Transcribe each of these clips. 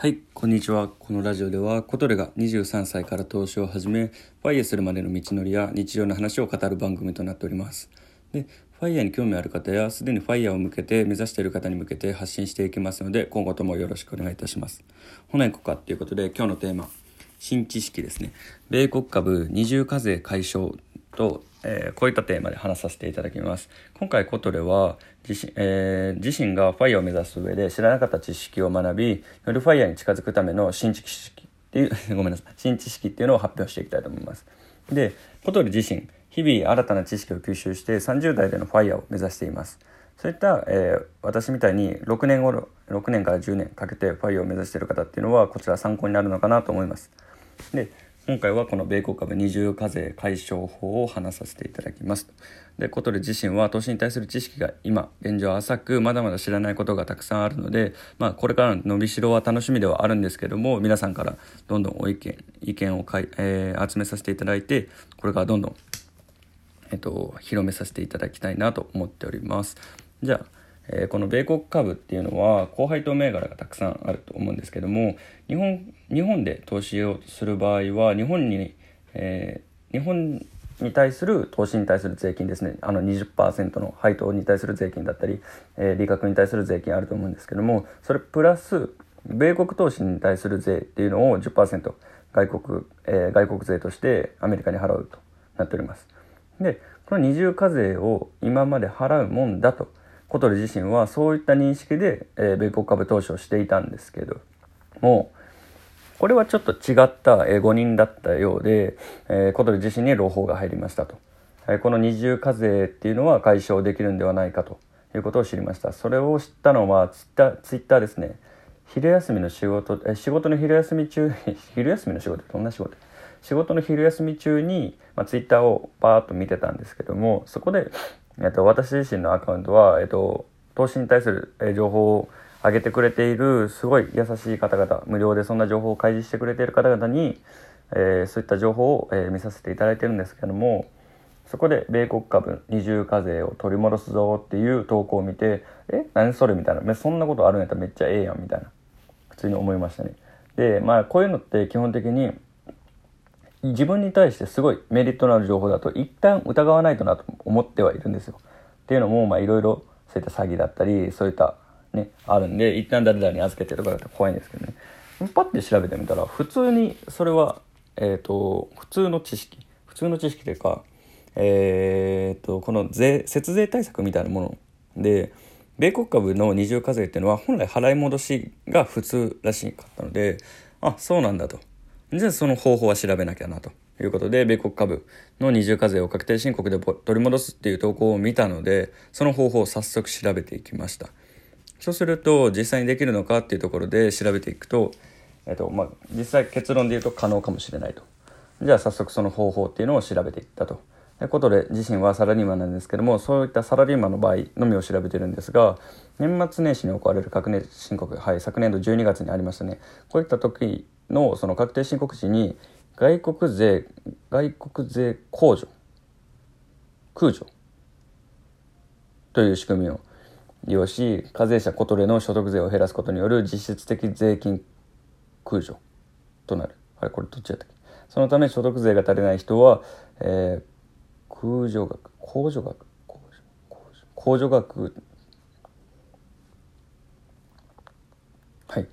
はい、こんにちは。このラジオでは、コトレが23歳から投資を始め、ファイヤーするまでの道のりや日常の話を語る番組となっております。で、ファイヤーに興味ある方や、すでにファイヤーを向けて目指している方に向けて発信していきますので、今後ともよろしくお願いいたします。ほな行こうかということで、今日のテーマ、新知識ですね。米国株二重課税解消と、えーこういったテーマで話させていただきます。今回コトレは自身,、えー自身がファイヤーを目指す上で知らなかった知識を学び、よりファイヤーに近づくための新知識っていう、ごめんなさい、新知識っていうのを発表していきたいと思います。で、コトレ自身、日々新たな知識を吸収して30代でのファイヤーを目指しています。そういった、えー私みたいに6年頃、6年から10年かけてファイを目指している方っていうのは、こちら参考になるのかなと思います。で今回はこの米国株二重課税解消法を話させていただきますでコトレ自身は投資に対する知識が今現状浅くまだまだ知らないことがたくさんあるので、まあ、これからの伸びしろは楽しみではあるんですけども皆さんからどんどんお意見意見をかい、えー集めさせていただいてこれからどんどんえっと、広めさせていただきたいなと思っております。じゃあ、えーこの米国株っていうのは高配当銘柄がたくさんあると思うんですけども日本日本で投資をする場合は日本に、えー日本に対する投資に対する税金ですねあの20%の配当に対する税金だったり、えー利確に対する税金あると思うんですけどもそれプラス米国投資に対する税っていうのを10%外国,、えー外国税としてアメリカに払うとなっております。でこの二重課税を今まで払うもんだと小鳥自身はそういった認識で、えー米国株投資をしていたんですけどもこれはちょっと違った、誤認だったようで、えー小鳥自身に朗報が入りましたと、えーこの二重課税っていうのは解消できるんではないかと。いうことを知りました。それを知ったのはツイッターツイッターですね。昼休みの仕事えー仕事の昼休み中 昼休みの仕事？どんな仕事？仕事の昼休み中に、まあ、ツイッターをバーッと見てたんですけどもそこで、えっと、私自身のアカウントは、えっと、投資に対する、え情報を上げてくれているすごい優しい方々無料でそんな情報を開示してくれている方々に、えーそういった情報を、えー見させていただいてるんですけどもそこで米国株二重課税を取り戻すぞっていう投稿を見てえ何それみたいな。そんなことあるんやったらめっちゃええやんみたいな。普通に思いましたね。でまあこういうのって基本的に自分に対してすごいメリットのある情報だと一旦疑わないとなと思ってはいるんですよ。っていうのもいろいろそういった詐欺だったりそういったねあるんで一旦誰々に預けてとかだったら怖いんですけどね。パッて調べてみたら普通にそれはえっ、と普通の知識。普通の知識というかえっ、とこの税節税対策みたいなもので米国株の二重課税っていうのは本来払い戻しが普通らしかったのであそうなんだと。じゃあその方法は調べなきゃなということで、米国株の二重課税を確定申告で取り戻すっていう投稿を見たので、その方法を早速調べていきました。そうすると、実際にできるのかっていうところで調べていくと、えっと、まあ、実際結論で言うと可能かもしれないと。じゃあ早速その方法っていうのを調べていったと。いうことで自身はサラリーマンなんですけどもそういったサラリーマンの場合のみを調べてるんですが年末年始に行われる確定申告、はい、昨年度12月にありましたねこういった時のその確定申告時に外国税外国税控除空除という仕組みを利用し課税者コトレの所得税を減らすことによる実質的税金空除となる。あれこれどっちやったっけ？そのため所得税が足りない人は、えー空除額控除額控除控除額。はい。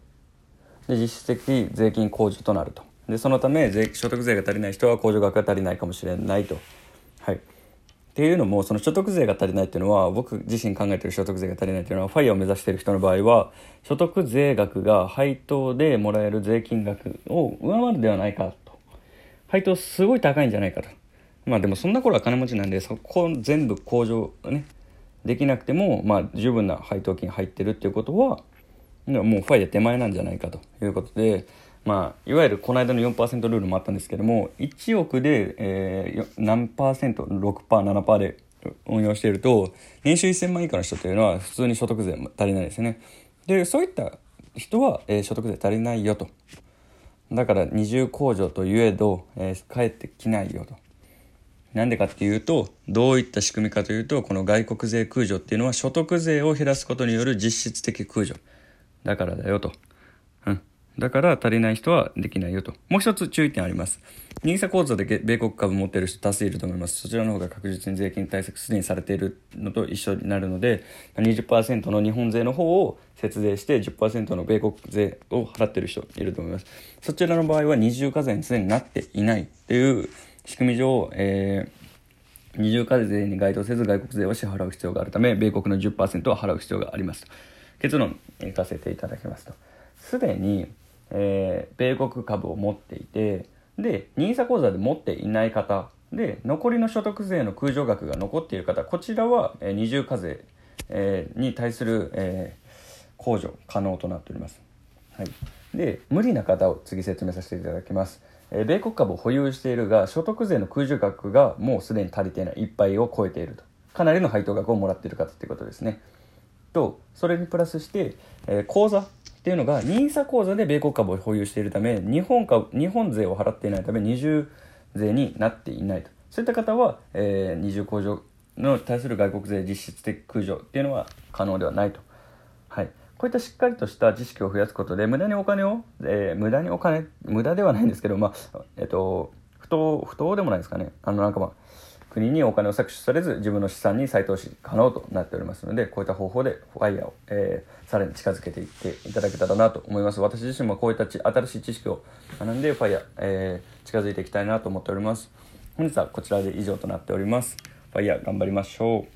で実質的税金控除となると。でそのため税所得税が足りない人は控除額が足りないかもしれないと。はい。っていうのもその所得税が足りないっていうのは僕自身考えてる所得税が足りないっていうのはファイヤーを目指してる人の場合は所得税額が配当でもらえる税金額を上回るではないかと。配当すごい高いんじゃないかと。まあでもそんな頃は金持ちなんでそこ全部控除ねできなくてもまあ十分な配当金入ってるっていうことはもうファイヤー手前なんじゃないかということでまあいわゆるこの間の4%ルールもあったんですけども1億で、えー何パーセント 6%7% で運用していると年収1000万以下の人というのは普通に所得税も足りないですね。でそういった人は、えー所得税足りないよと。だから二重控除といえど、えー返ってきないよと。なんでかっていうとどういった仕組みかというとこの外国税空除っていうのは所得税を減らすことによる実質的空除。だからだよと、うん、だから足りない人はできないよと。もう一つ注意点あります。NISA 口座で米国株持ってる人多数いると思います。そちらの方が確実に税金対策すでにされているのと一緒になるので、20%の日本税の方を節税して10%の米国税を払ってる人いると思います。そちらの場合は二重課税にすでになっていないっていう仕組み上、えー、二重課税に該当せず外国税は支払う必要があるため、米国の10%は払う必要があります。結論、いかせていただきますと。すでにえー、米国株を持っていてで NISA 口座で持っていない方で残りの所得税の空上額が残っている方こちらは、えー、二重課税、えー、に対する、えー、控除可能となっております、はい、で無理な方を次説明させていただきます、え、米国株を保有しているが所得税の空上額がもうすでに足りていない。いっぱいを超えていると。かなりの配当額をもらっている方ということですね。とそれにプラスして、えー、口座っていうのが NISA 口座で米国株を保有しているため日本株日本税を払っていないため二重税になっていないと。そういった方は、えー、二重控除の対する外国税実質的空除っていうのは可能ではないと、はい、こういったしっかりとした知識を増やすことで無駄にお金を、えー、無駄にお金無駄ではないんですけどまあえっ、ー、と不当不当でもないですかね。あのなんかまあ国にお金を搾取されず自分の資産に再投資可能となっておりますのでこういった方法でファイヤーを、えー、さらに近づけていっていただけたらなと思います。私自身もこういった新しい知識を学んでファイヤー、えー、近づいていきたいなと思っております。本日はこちらで以上となっております。ファイヤー頑張りましょう。